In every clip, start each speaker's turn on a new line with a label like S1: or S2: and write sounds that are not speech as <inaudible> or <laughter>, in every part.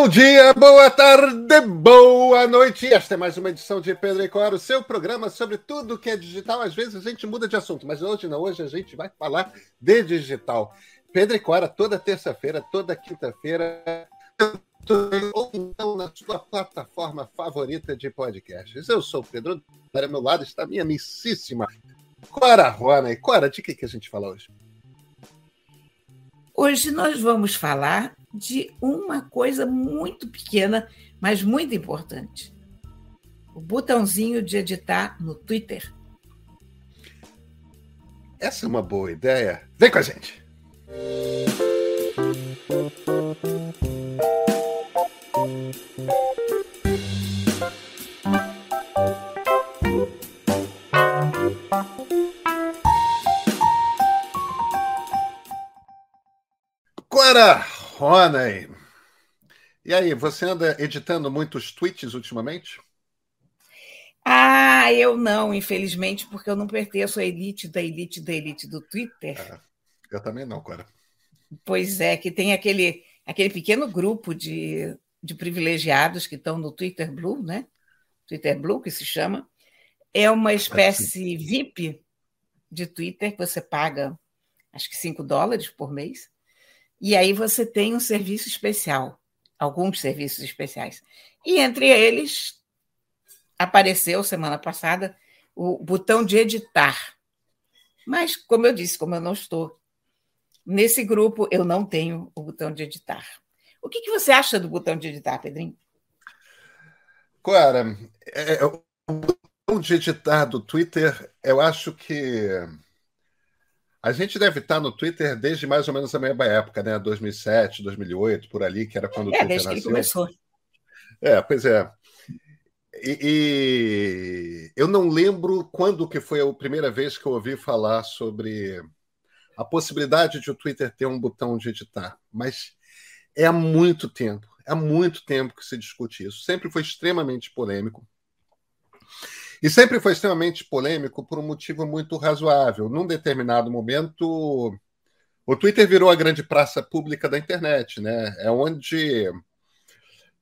S1: Bom dia, boa tarde, boa noite. Esta é mais uma edição de Pedro e Cora, o seu programa sobre tudo que é digital. Às vezes a gente muda de assunto, mas hoje não. Hoje a gente vai falar de digital. Pedro e Cora, toda terça-feira, toda quinta-feira, ou então na sua plataforma favorita de podcasts. Eu sou o Pedro, para meu lado está minha amicíssima Cora Rona. E Cora, de que, que a gente fala hoje?
S2: Hoje nós vamos falar de uma coisa muito pequena, mas muito importante. O botãozinho de editar no Twitter.
S1: Essa é uma boa ideia. Vem com a gente! Cora Roney. E aí, você anda editando muitos tweets ultimamente?
S2: Ah, eu não, infelizmente, porque eu não pertenço à elite da elite da elite do Twitter. Ah,
S1: eu também não, Cora.
S2: Pois é, que tem aquele, aquele pequeno grupo de, de privilegiados que estão no Twitter Blue, né? Twitter Blue, que se chama. É uma espécie VIP de Twitter que você paga, acho que 5 dólares por mês e aí você tem um serviço especial, alguns serviços especiais. E entre eles apareceu semana passada o botão de editar. Mas, como eu disse, como eu não estou nesse grupo, eu não tenho o botão de editar. O que, que você acha do botão de editar, Pedrinho?
S1: Clara, é, é, o botão de editar do Twitter, eu acho que a gente deve estar no Twitter desde mais ou menos a mesma época, né? 2007, 2008, por ali, que era quando o
S2: é, Twitter desde nasceu. que ele começou.
S1: É, pois é. E, e, eu não lembro quando que foi a primeira vez que eu ouvi falar sobre a possibilidade de o Twitter ter um botão de editar, mas é há muito tempo, é há muito tempo que se discute isso. Sempre foi extremamente polêmico. E sempre foi extremamente polêmico por um motivo muito razoável. Num determinado momento, o Twitter virou a grande praça pública da internet, né? É onde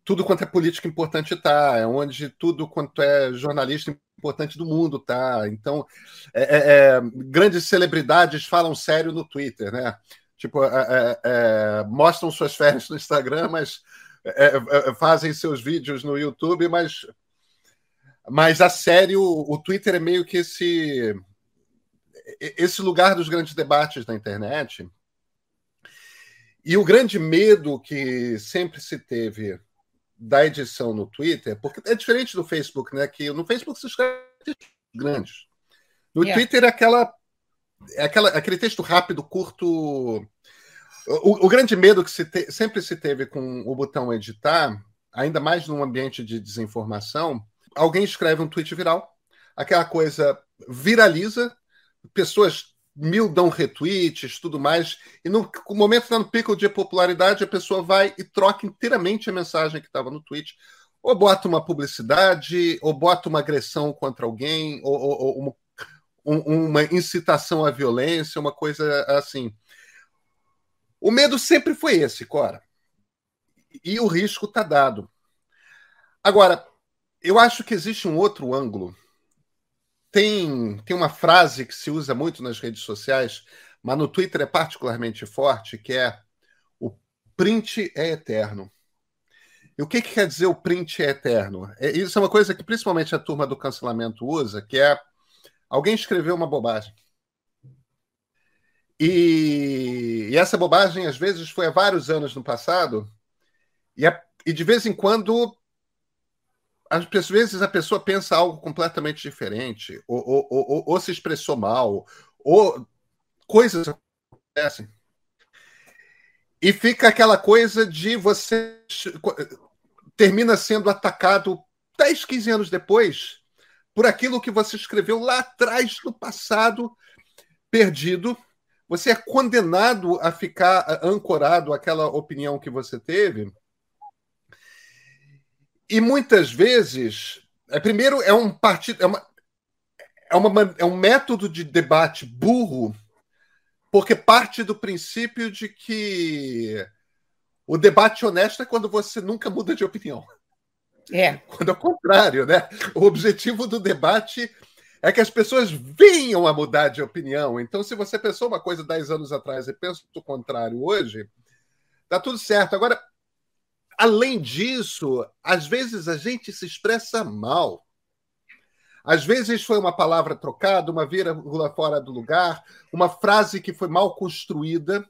S1: tudo quanto é política importante está, é onde tudo quanto é jornalista importante do mundo tá. Então, é, é, é grandes celebridades falam sério no Twitter, né? Tipo, é, é, é mostram suas férias no Instagram, mas fazem seus vídeos no YouTube, mas mas a sério, o Twitter é meio que esse esse lugar dos grandes debates na internet. E o grande medo que sempre se teve da edição no Twitter, porque é diferente do Facebook, né? Que no Facebook se escreve grandes. No yeah. Twitter é aquela, é aquela, aquele texto rápido, curto. O, o grande medo que se te, sempre se teve com o botão editar, ainda mais num ambiente de desinformação, alguém escreve um tweet viral, aquela coisa viraliza, pessoas mil dão retweets, tudo mais, e no momento está no pico de popularidade, a pessoa vai e troca inteiramente a mensagem que estava no tweet, ou bota uma publicidade, ou bota uma agressão contra alguém, ou, ou, ou uma, um, uma incitação à violência, uma coisa assim. O medo sempre foi esse, Cora. E o risco está dado. Agora, eu acho que existe um outro ângulo. Tem, tem uma frase que se usa muito nas redes sociais, mas no Twitter é particularmente forte, que é o print é eterno. E o que, que quer dizer o print é eterno? É, isso é uma coisa que principalmente a turma do cancelamento usa, que é alguém escreveu uma bobagem. E, e essa bobagem, às vezes, foi há vários anos no passado, e, é, e de vez em quando às vezes a pessoa pensa algo completamente diferente, ou, ou, ou, ou se expressou mal, ou coisas acontecem. E fica aquela coisa de você termina sendo atacado 10, 15 anos depois por aquilo que você escreveu lá atrás, no passado, perdido. Você é condenado a ficar ancorado àquela opinião que você teve e muitas vezes, é, primeiro, é um partido, é, uma, é, uma, é um método de debate burro, porque parte do princípio de que O debate honesto é quando você nunca muda de opinião.
S2: É.
S1: Quando é o contrário, né? O objetivo do debate é que as pessoas venham a mudar de opinião. Então, se você pensou uma coisa 10 anos atrás e pensa o contrário hoje, tá tudo certo. Agora, além disso, às vezes a gente se expressa mal. Às vezes foi uma palavra trocada, uma vírgula fora do lugar, uma frase que foi mal construída,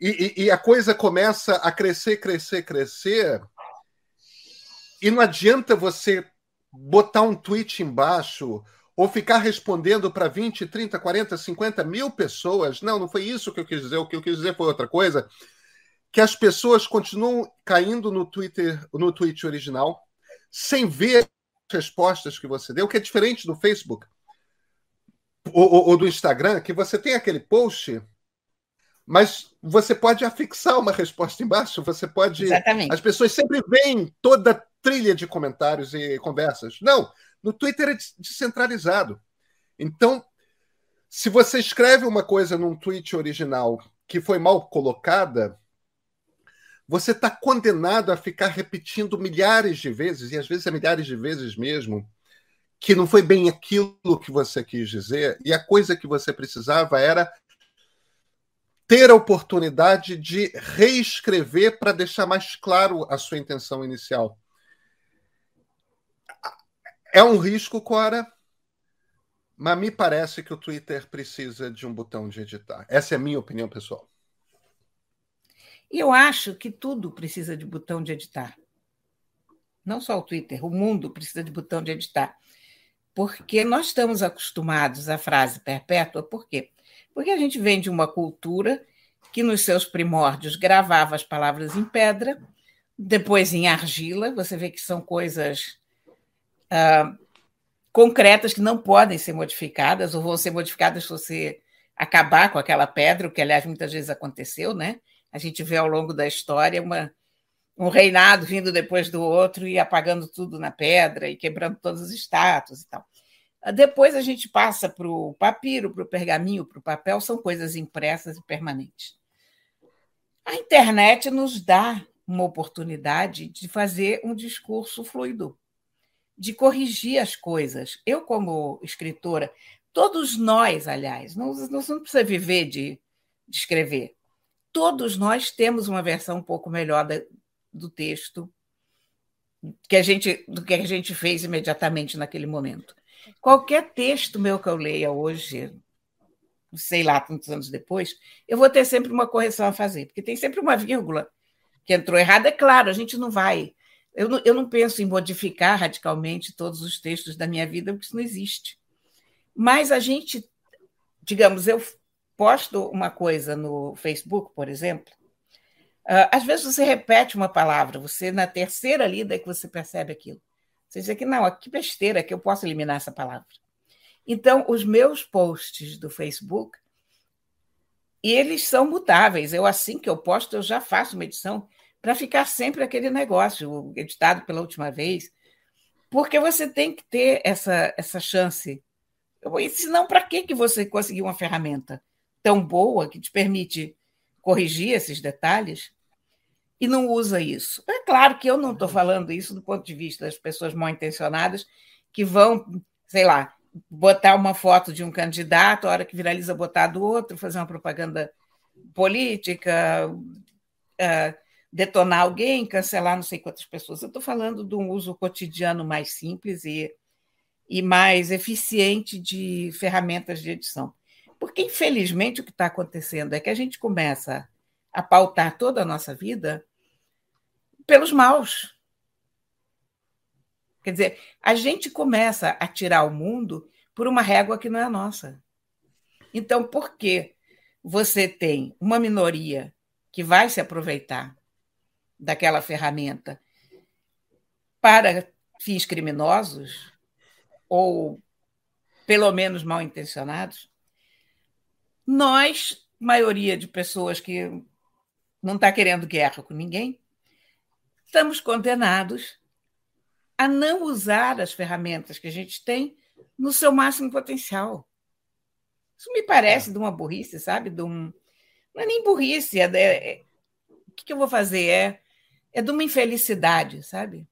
S1: e, e, e a coisa começa a crescer, crescer, crescer, e não adianta você botar um tweet embaixo ou ficar respondendo para 20, 30, 40, 50 mil pessoas. Não, não foi isso que eu quis dizer. O que eu quis dizer foi outra coisa. Que as pessoas continuam caindo no Twitter, no tweet original, sem ver as respostas que você deu, que é diferente do Facebook ou, ou, ou do Instagram, que você tem aquele post mas você pode afixar uma resposta embaixo, você pode.
S2: Exatamente.
S1: As pessoas sempre veem toda a trilha de comentários e conversas. Não, no Twitter é descentralizado. Então, se você escreve uma coisa num tweet original que foi mal colocada, você está condenado a ficar repetindo milhares de vezes, e às vezes é milhares de vezes mesmo, que não foi bem aquilo que você quis dizer, e a coisa que você precisava era ter a oportunidade de reescrever para deixar mais claro a sua intenção inicial. É um risco, Cora, mas me parece que o Twitter precisa de um botão de editar. Essa é a minha opinião pessoal.
S2: Eu acho que tudo precisa de botão de editar. Não só o Twitter, o mundo precisa de botão de editar. Porque nós estamos acostumados à frase perpétua, por quê? Porque a gente vem de uma cultura que, nos seus primórdios, gravava as palavras em pedra, depois em argila. Você vê que são coisas uh, concretas que não podem ser modificadas, ou vão ser modificadas se você acabar com aquela pedra, o que, aliás, muitas vezes aconteceu, né? A gente vê ao longo da história uma, um reinado vindo depois do outro e apagando tudo na pedra e quebrando todas as estátuas e tal. Depois a gente passa para o papiro, para o pergaminho, para o papel, são coisas impressas e permanentes. A internet nos dá uma oportunidade de fazer um discurso fluido, de corrigir as coisas. Eu, como escritora, todos nós, aliás, não, não precisa viver de, de escrever. Todos nós temos uma versão um pouco melhor da, do texto que a gente, do que a gente fez imediatamente naquele momento. Qualquer texto meu que eu leia hoje, sei lá quantos anos depois, eu vou ter sempre uma correção a fazer, porque tem sempre uma vírgula que entrou errada. É claro, a gente não vai. Eu não, eu não penso em modificar radicalmente todos os textos da minha vida, porque isso não existe. Mas a gente, digamos, eu posto uma coisa no Facebook, por exemplo, ah, às vezes você repete uma palavra, você na terceira lida é que você percebe aquilo. Você diz que não, que besteira, que eu posso eliminar essa palavra. Então, os meus posts do Facebook, eles são mutáveis. Eu, assim que eu posto, eu já faço uma edição para ficar sempre aquele negócio, editado pela última vez, porque você tem que ter essa, essa chance. E senão, para que, que você conseguiu uma ferramenta tão boa que te permite corrigir esses detalhes e não usa isso. É claro que eu não estou falando isso do ponto de vista das pessoas mal intencionadas que vão, sei lá, botar uma foto de um candidato, a hora que viraliza, botar do outro, fazer uma propaganda política, uh, detonar alguém, cancelar não sei quantas pessoas. Eu estou falando de um uso cotidiano mais simples e, e mais eficiente de ferramentas de edição. Porque, infelizmente, o que está acontecendo é que a gente começa a pautar toda a nossa vida pelos maus. Quer dizer, a gente começa a tirar o mundo por uma régua que não é nossa. Então, por que você tem uma minoria que vai se aproveitar daquela ferramenta para fins criminosos ou pelo menos mal intencionados, nós, maioria de pessoas que não está querendo guerra com ninguém, estamos condenados a não usar as ferramentas que a gente tem no seu máximo potencial. Isso me parece é. de uma burrice, sabe? De um... Não é nem burrice, é, é que, que eu vou fazer? É, é de uma infelicidade, sabe?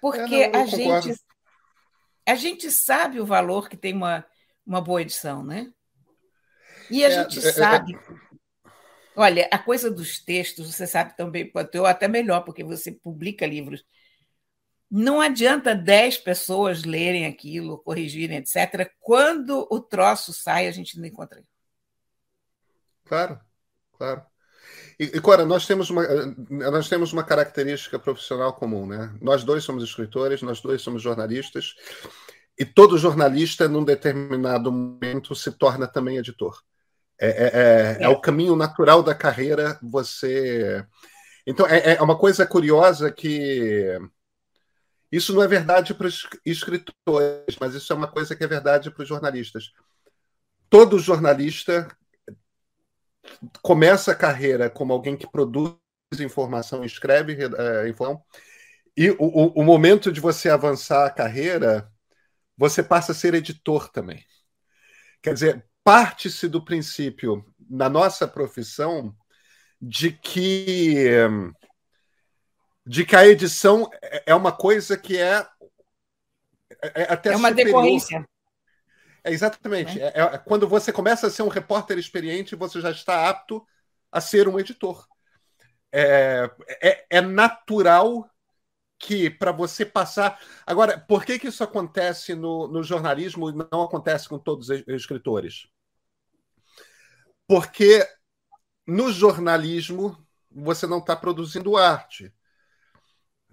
S2: Porque é, não, a, gente, a gente sabe o valor que tem uma, uma boa edição, né? E a é, gente é, é, sabe. Olha, a coisa dos textos, você sabe também quanto eu, até melhor, porque você publica livros. Não adianta 10 pessoas lerem aquilo, corrigirem, etc. Quando o troço sai, a gente não encontra.
S1: Claro, claro. E, e Cora, nós temos, uma, nós temos uma característica profissional comum, né? Nós dois somos escritores, nós dois somos jornalistas, e todo jornalista, num determinado momento, se torna também editor. É, é, é, é o caminho natural da carreira você. Então, é, é uma coisa curiosa que. Isso não é verdade para os escritores, mas isso é uma coisa que é verdade para os jornalistas. Todo jornalista começa a carreira como alguém que produz informação, escreve é, informação, e o, o, momento de você avançar a carreira, você passa a ser editor também. Quer dizer, parte-se do princípio, na nossa profissão, de que de que a edição é uma coisa que é,
S2: é, é até é uma superior. decorrência
S1: é, exatamente. É. É, é, quando você começa a ser um repórter experiente, você já está apto a ser um editor. É, é, é natural que para você passar. Agora, por que, que isso acontece no, no jornalismo e não acontece com todos os escritores? Porque no jornalismo você não está produzindo arte,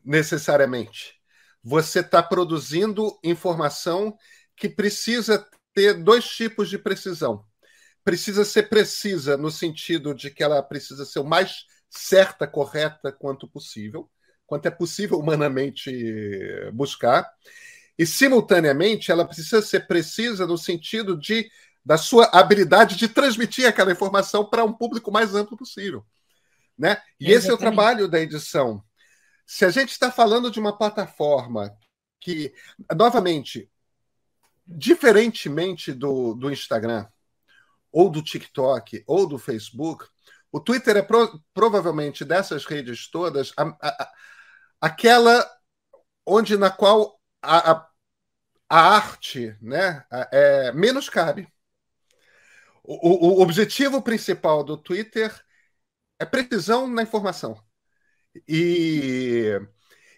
S1: necessariamente. Você está produzindo informação que precisa ter dois tipos de precisão. Precisa ser precisa no sentido de que ela precisa ser o mais certa, correta quanto possível, quanto é possível humanamente buscar. E, simultaneamente, ela precisa ser precisa no sentido de da sua habilidade de transmitir aquela informação para um público mais amplo possível. Né? E esse é o trabalho da edição. Se a gente está falando de uma plataforma que, novamente, diferentemente do, do Instagram, ou do TikTok, ou do Facebook, o Twitter é pro, provavelmente dessas redes todas a, a, a, aquela onde na qual a, a, arte né, é, menos cabe. O, o, objetivo principal do Twitter é precisão na informação. E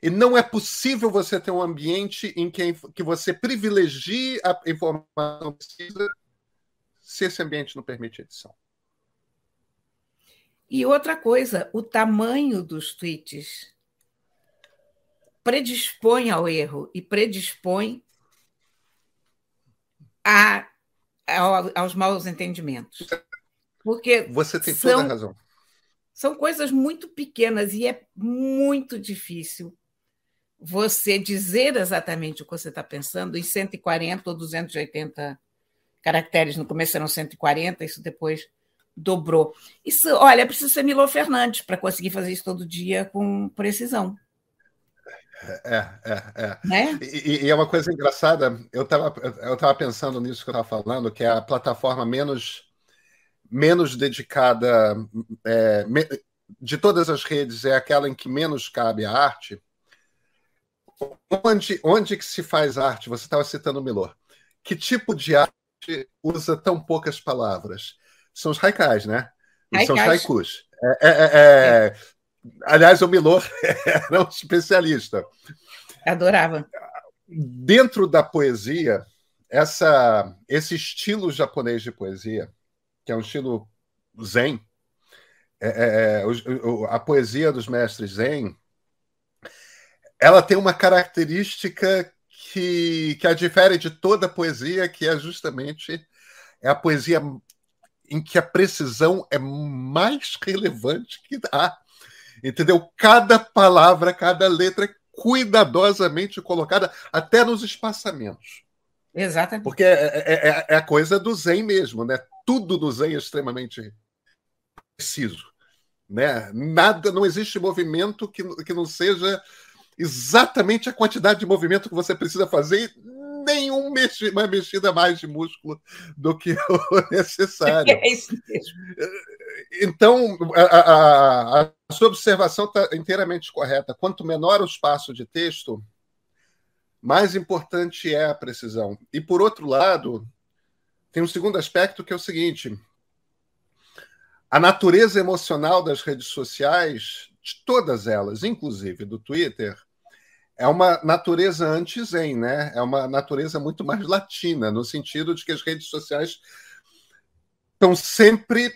S1: e não é possível você ter um ambiente em que, que você privilegie a informação precisa se esse ambiente não permite edição.
S2: E outra coisa, o tamanho dos tweets predispõe ao erro e predispõe a, a, aos maus entendimentos. Porque
S1: você tem são, toda a razão.
S2: São coisas muito pequenas e é muito difícil você dizer exatamente o que você está pensando em 140 ou 280 caracteres. No começo eram 140, isso depois dobrou. Isso, olha, precisa ser Milo Fernandes para conseguir fazer isso todo dia com precisão.
S1: É, é, é. Né? E, e, é uma coisa engraçada, eu estava eu tava pensando nisso que eu estava falando, que é a plataforma menos, menos dedicada é, de todas as redes, é aquela em que menos cabe a arte, onde, onde que se faz arte? Você estava citando o Milor. Que tipo de arte usa tão poucas palavras? São os haikais, né? Haikais. São os haikus. É, é, é, é, aliás, o Milor <laughs> era um especialista.
S2: Adorava.
S1: Dentro da poesia, essa, esse estilo japonês de poesia, que é um estilo zen, é, é, é a poesia dos mestres zen ela tem uma característica que, que a difere de toda a poesia, que é justamente é a poesia em que a precisão é mais relevante que há. Entendeu? Cada palavra, cada letra é cuidadosamente colocada, até nos espaçamentos.
S2: Exatamente.
S1: Porque é, é, é, é a coisa do Zen mesmo, né? Tudo no Zen é extremamente preciso. Né? Nada, não existe movimento que, que não seja exatamente a quantidade de movimento que você precisa fazer mexe, uma mexida mais de músculo do que <laughs> o necessário.
S2: É isso mesmo.
S1: então, a, a, a, sua observação está inteiramente correta. Quanto menor o espaço de texto, mais importante é a precisão. E, por outro lado, tem um segundo aspecto que é o seguinte: a natureza emocional das redes sociais, de todas elas, inclusive do Twitter, é uma natureza anti-zen, né? É uma natureza muito mais latina, no sentido de que as redes sociais estão sempre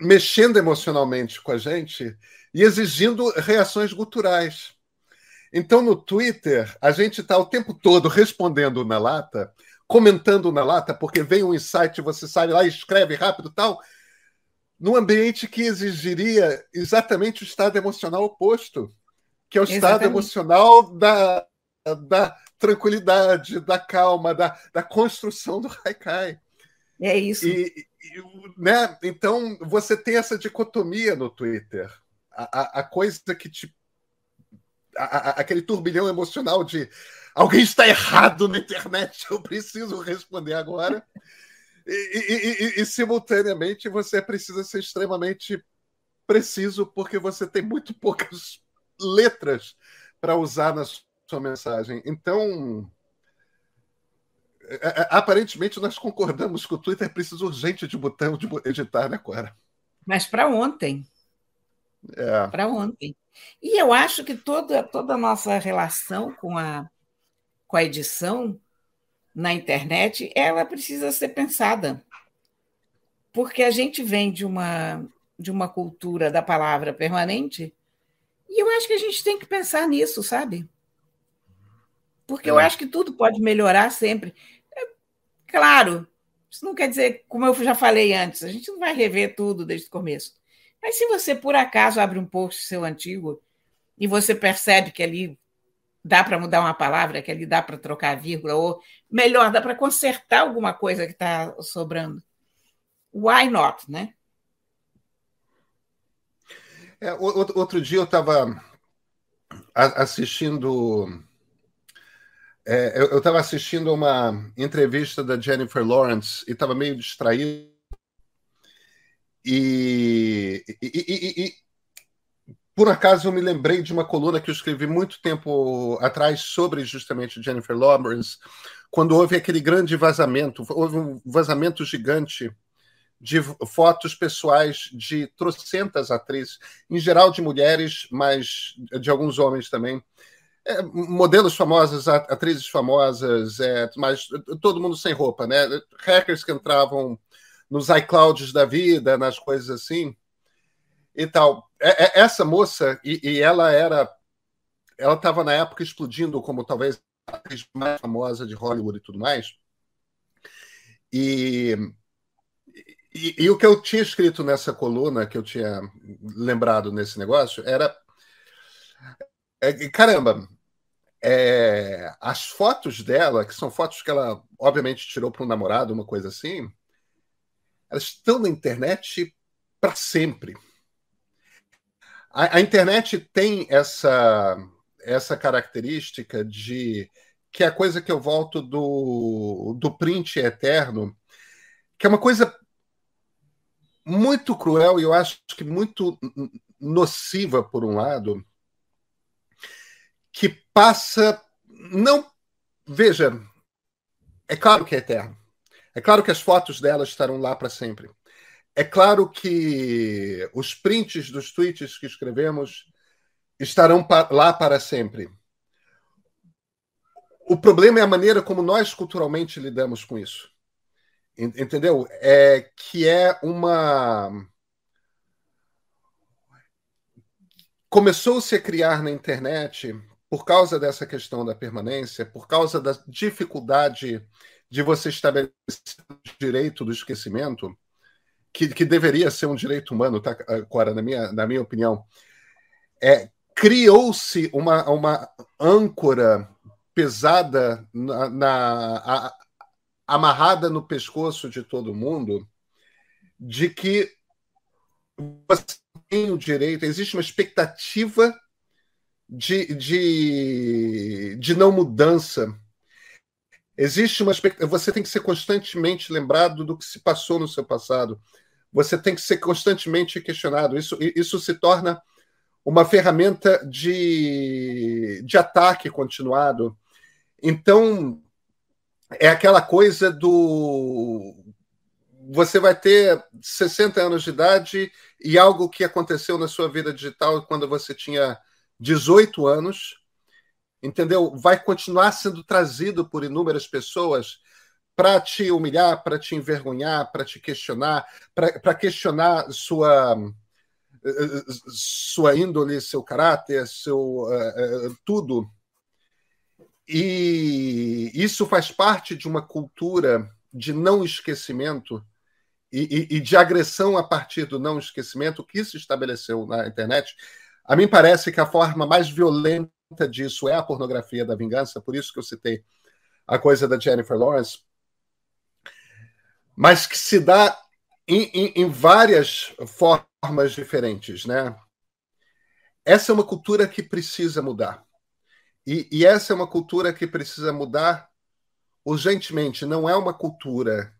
S1: mexendo emocionalmente com a gente e exigindo reações guturais. Então, no Twitter, a gente está o tempo todo respondendo na lata, comentando na lata, porque vem um insight, você sai lá escreve rápido tal, num ambiente que exigiria exatamente o estado emocional oposto, que é o exatamente. estado emocional da, da tranquilidade, da calma, da, da construção do Haikai.
S2: É isso.
S1: E, e, né? Então, você tem essa dicotomia no Twitter. A, a, a coisa que te. A, aquele turbilhão emocional de alguém está errado na internet, eu preciso responder agora. E, e, simultaneamente, você precisa ser extremamente preciso, porque você tem muito poucas letras para usar na sua mensagem. Então, é, é, aparentemente nós concordamos que o Twitter precisa urgente de botão de editar, né, Cora?
S2: Mas para ontem.
S1: É.
S2: Para ontem. E eu acho que toda, toda a nossa relação com a, com a edição na internet, ela precisa ser pensada. Porque a gente vem de uma, de uma cultura da palavra permanente, e eu acho que a gente tem que pensar nisso, sabe? Porque é. eu acho que tudo pode melhorar sempre. Claro, isso não quer dizer, como eu já falei antes, a gente não vai rever tudo desde o começo. Mas se você, por acaso, abre um post seu antigo e você percebe que ali dá para mudar uma palavra, que ali dá para trocar vírgula, ou melhor, dá para consertar alguma coisa que está sobrando. Why not, né?
S1: É, outro dia eu estava assistindo é, eu estava assistindo uma entrevista da Jennifer Lawrence e estava meio distraído. E, e, e, e, por acaso eu me lembrei de uma coluna que eu escrevi muito tempo atrás sobre justamente Jennifer Lawrence, quando houve aquele grande vazamento, houve um vazamento gigante de fotos pessoais de trocentas atrizes, em geral de mulheres, mas de alguns homens também, é, modelos famosos, atrizes famosas, é, mas todo mundo sem roupa, né? Hackers que entravam nos iClouds da vida, nas coisas assim e tal. É, é, essa moça, e, e ela era. Ela estava na época explodindo como talvez a atriz mais famosa de Hollywood e tudo mais. E, e, e, o que eu tinha escrito nessa coluna, que eu tinha lembrado nesse negócio, era. É, caramba, é, as fotos dela, que são fotos que ela obviamente tirou para um namorado, uma coisa assim, elas estão na internet para sempre. A, a, internet tem essa essa característica de que é a coisa que eu volto do, do print eterno, que é uma coisa muito cruel e eu acho que muito nociva por um lado, que passa. Não. Veja, é claro que é eterno. É claro que as fotos dela estarão lá para sempre. É claro que os prints dos tweets que escrevemos estarão lá para sempre. O problema é a maneira como nós culturalmente lidamos com isso. Entendeu? É que é uma começou-se a criar na internet por causa dessa questão da permanência, por causa da dificuldade de você estabelecer o direito do esquecimento, que, que deveria ser um direito humano, tá, Cora, na minha, na minha opinião, é, criou-se uma, uma âncora pesada na, na a, amarrada no pescoço de todo mundo de que você tem o direito, existe uma expectativa de, de, de não mudança. Existe uma você tem que ser constantemente lembrado do que se passou no seu passado. você tem que ser constantemente questionado. Isso, isso se torna uma ferramenta de, de ataque continuado. Então, é aquela coisa do. Você vai ter 60 anos de idade e algo que aconteceu na sua vida digital quando você tinha 18 anos, entendeu? Vai continuar sendo trazido por inúmeras pessoas para te humilhar, para te envergonhar, para te questionar, para questionar sua sua índole, seu caráter, seu uh, uh, tudo. E isso faz parte de uma cultura de não esquecimento e, e, e, de agressão a partir do não esquecimento que se estabeleceu na internet. A mim parece que a forma mais violenta disso é a pornografia da vingança, por isso que eu citei a coisa da Jennifer Lawrence, mas que se dá em, em, em várias formas diferentes, né? Essa é uma cultura que precisa mudar. E, e, essa é uma cultura que precisa mudar urgentemente. Não é uma cultura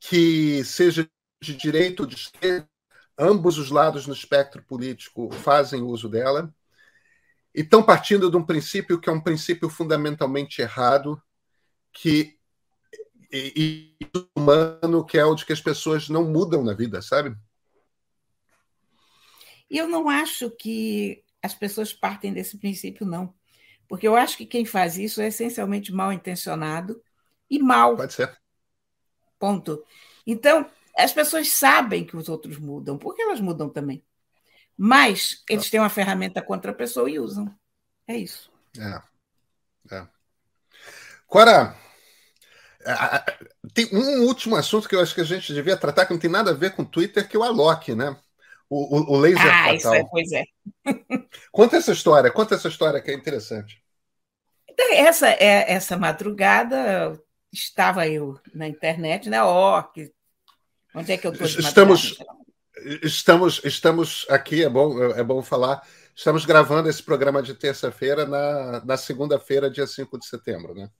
S1: que seja de direito ou de esquerda. Ambos os lados no espectro político fazem uso dela. E estão partindo de um princípio que é um princípio fundamentalmente errado, que e, e humano, que é o de que as pessoas não mudam na vida, sabe?
S2: Eu não acho que as pessoas partem desse princípio, não. Porque eu acho que quem faz isso é essencialmente mal intencionado e mal.
S1: Pode ser.
S2: Ponto. Então, as pessoas sabem que os outros mudam, porque elas mudam também. Mas eles têm uma ferramenta contra a pessoa e usam. É isso.
S1: É. é. Agora, tem um último assunto que eu acho que a gente devia tratar, que não tem nada a ver com o Twitter, que é o Alok, né? O, o, o laser ah, fatal. Isso
S2: é, pois é.
S1: conta essa história, conta essa história que é interessante.
S2: Essa, é, essa madrugada estava eu na internet, né? Ó, que, onde é que eu estou?
S1: Estamos, estamos, estamos aqui, é bom, é bom falar. Estamos gravando esse programa de terça-feira na, na segunda-feira, dia 5 de setembro, né?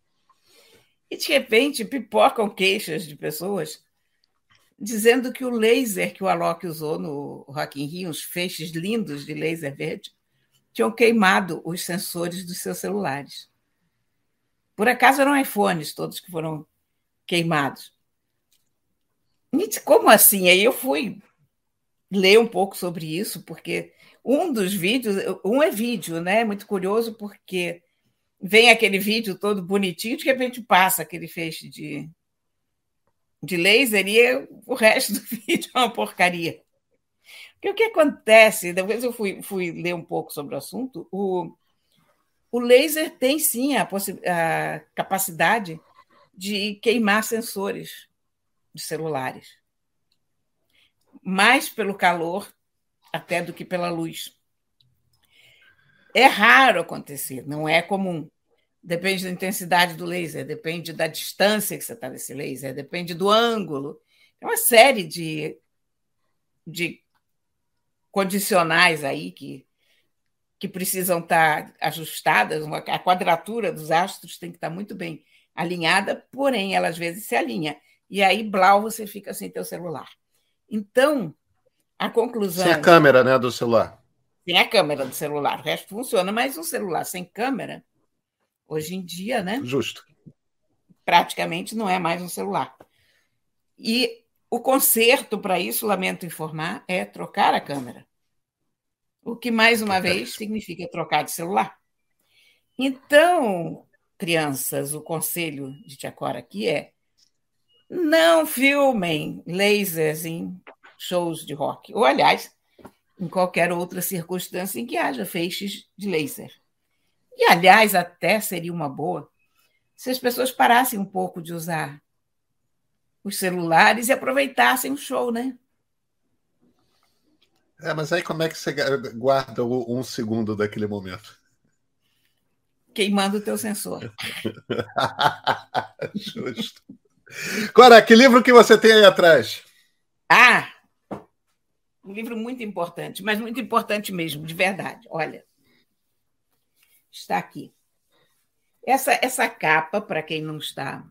S2: E de repente pipocam queixas de pessoas dizendo que o laser que o Alok usou no Rock in Rio, uns feixes lindos de laser verde, tinham queimado os sensores dos seus celulares. Por acaso eram iPhones todos que foram queimados. E como assim? Aí eu fui ler um pouco sobre isso, porque um dos vídeos, um é vídeo, né? Muito curioso, porque vem aquele vídeo todo bonitinho, de repente passa aquele feixe de, de laser e o resto <laughs> do vídeo é uma porcaria. Porque o que acontece, depois eu fui, fui ler um pouco sobre o assunto, o, o laser tem sim a, a capacidade de queimar sensores de celulares. Mais pelo calor até do que pela luz. É raro acontecer, não é comum. Depende da intensidade do laser, depende da distância que você está nesse laser, depende do ângulo. É uma série de, de condicionais aí que que precisam estar ajustadas, a quadratura dos astros tem que estar muito bem alinhada, porém ela às vezes se alinha. E aí, blau, você fica sem teu celular. Então, a conclusão.
S1: Sem a câmera né, do celular.
S2: Sem a câmera do celular. O resto funciona, mas um celular sem câmera, hoje em dia, né?
S1: Justo.
S2: Praticamente não é mais um celular. E o conserto para isso, lamento informar, é trocar a câmera. O que, mais uma vez, significa trocar de celular. Então, crianças, o conselho de Tiacora aqui é não filmem lasers em shows de rock. Ou, aliás, em qualquer outra circunstância em que haja feixes de laser. E, aliás, até seria uma boa se as pessoas parassem um pouco de usar os celulares e aproveitassem o show, né?
S1: É, mas aí como é que você guarda um segundo daquele momento?
S2: Queimando o teu sensor. <laughs>
S1: Justo. Cora, que livro que você tem aí atrás?
S2: Ah, um livro muito importante, mas muito importante mesmo, de verdade. Olha, está aqui. Essa, essa capa, para quem não está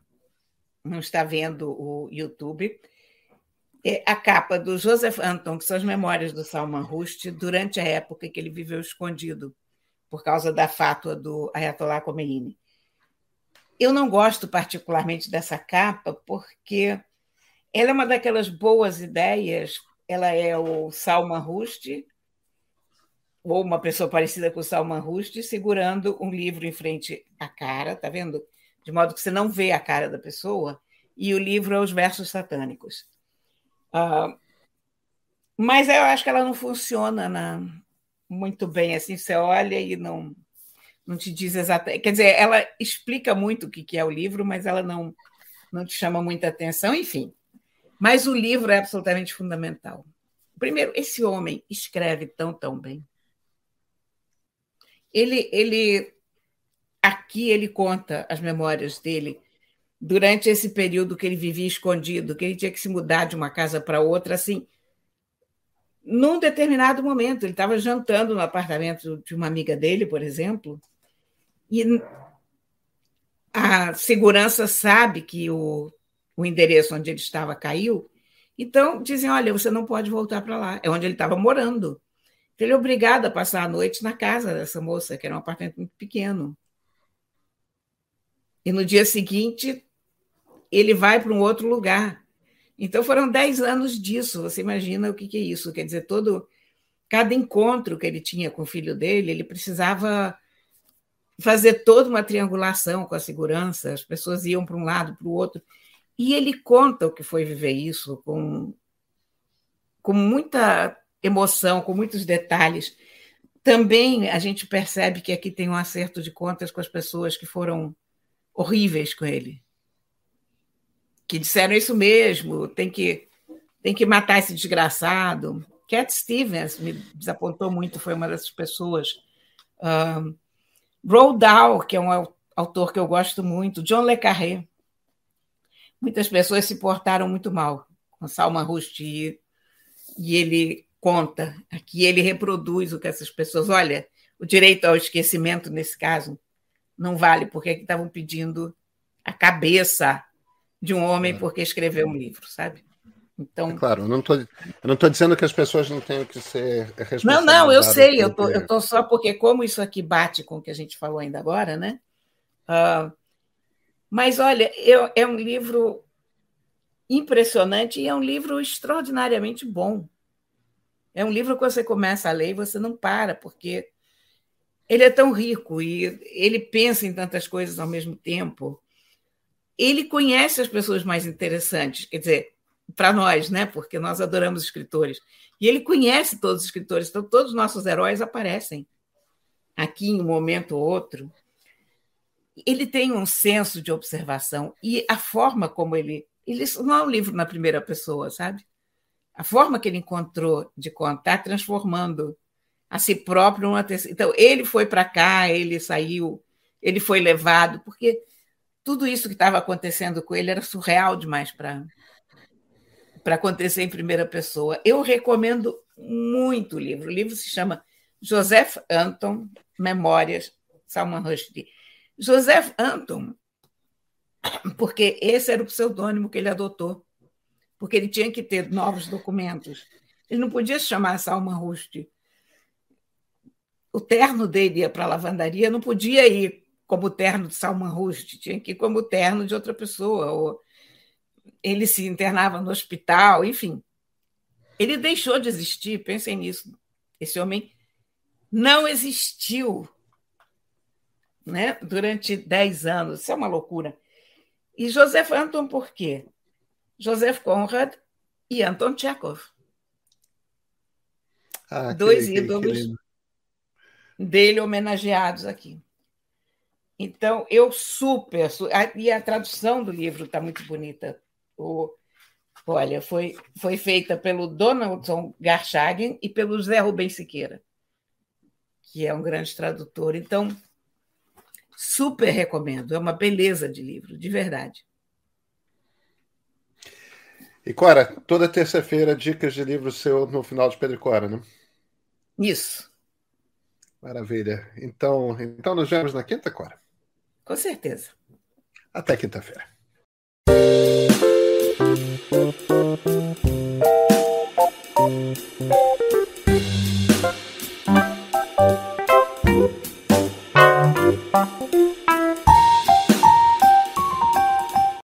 S2: não está vendo o YouTube, a capa do Joseph Anton, que são as memórias do Salman Rushdie, durante a época que ele viveu escondido, por causa da fátua do Ayatollah Khomeini. Eu não gosto particularmente dessa capa, porque ela é uma daquelas boas ideias. Ela é o Salman Rushdie, ou uma pessoa parecida com o Salman Rushdie, segurando um livro em frente à cara, tá vendo? De modo que você não vê a cara da pessoa, e o livro é os versos satânicos. Uh, mas eu acho que ela não funciona na, muito bem. Assim, você olha e não, não te diz exatamente. Quer dizer, ela explica muito o que é o livro, mas ela não, não te chama muita atenção, enfim. Mas o livro é absolutamente fundamental. Primeiro, esse homem escreve tão, tão bem. Ele, ele aqui ele conta as memórias dele durante esse período que ele vivia escondido, que ele tinha que se mudar de uma casa para outra, assim, num determinado momento. Ele estava jantando no apartamento de uma amiga dele, por exemplo, e a segurança sabe que o, o endereço onde ele estava caiu, então dizem: olha, você não pode voltar para lá, é onde ele estava morando. Então, ele é obrigado a passar a noite na casa dessa moça, que era um apartamento muito pequeno. E no dia seguinte, ele vai para um outro lugar. Então foram dez anos disso. Você imagina o que, que é isso? Quer dizer, todo cada encontro que ele tinha com o filho dele, ele precisava fazer toda uma triangulação com a segurança. As pessoas iam para um lado, para o outro. E ele conta o que foi viver isso com, com muita emoção, com muitos detalhes. Também a gente percebe que aqui tem um acerto de contas com as pessoas que foram horríveis com ele que disseram isso mesmo, tem que, tem que matar esse desgraçado. Cat Stevens me desapontou muito, foi uma dessas pessoas. Um, Roald Dahl, que é um autor que eu gosto muito, John Le Carré. Muitas pessoas se portaram muito mal com Salman Rushdie e ele conta, aqui ele reproduz o que essas pessoas. Olha, o direito ao esquecimento nesse caso não vale, porque é estavam pedindo a cabeça de um homem porque escreveu um livro, sabe?
S1: Então, é claro, eu não eu não estou dizendo que as pessoas não tenham que ser
S2: responsáveis. Não, não, eu sei, eu tô, eu tô só porque como isso aqui bate com o que a gente falou ainda agora, né? Uh, mas olha, eu, é um livro impressionante e é um livro extraordinariamente bom. É um livro que você começa a ler e você não para, porque ele é tão rico e ele pensa em tantas coisas ao mesmo tempo ele conhece as pessoas mais interessantes, quer dizer, para nós, né? Porque nós adoramos escritores. E ele conhece todos os escritores, então todos os nossos heróis aparecem aqui em um momento ou outro. Ele tem um senso de observação e a forma como ele. Ele não é um livro na primeira pessoa, sabe? A forma que ele encontrou de contar, transformando a si próprio numa terceira. Então, ele foi para cá, ele saiu, ele foi levado, porque tudo isso que estava acontecendo com ele era surreal demais para para acontecer em primeira pessoa. Eu recomendo muito o livro. O livro se chama Joseph Anton, Memórias, Salman Rushdie. Joseph Anton, porque esse era o pseudônimo que ele adotou, porque ele tinha que ter novos documentos. Ele não podia se chamar Salman Rushdie. O terno dele ia para a lavandaria, não podia ir como terno de Salman Rushdie, tinha que ir como terno de outra pessoa, ou ele se internava no hospital, enfim. Ele deixou de existir, pensem nisso. Esse homem não existiu né, durante dez anos, isso é uma loucura. E Joseph Anton por quê? Joseph Conrad e Anton Chekhov. Ah, Dois que, ídolos que, que dele homenageados aqui. Então, eu super. E a tradução do livro está muito bonita. O, olha, foi, foi feita pelo Donaldson Garchagen e pelo Zé Rubens Siqueira, que é um grande tradutor. Então, super recomendo. É uma beleza de livro, de verdade.
S1: E Cora, toda terça-feira, dicas de livro seu no final de Pedro e Cora, né?
S2: Isso.
S1: Maravilha. Então, então nos vemos na quinta, Cora?
S2: Com certeza.
S1: Até quinta-feira. Thank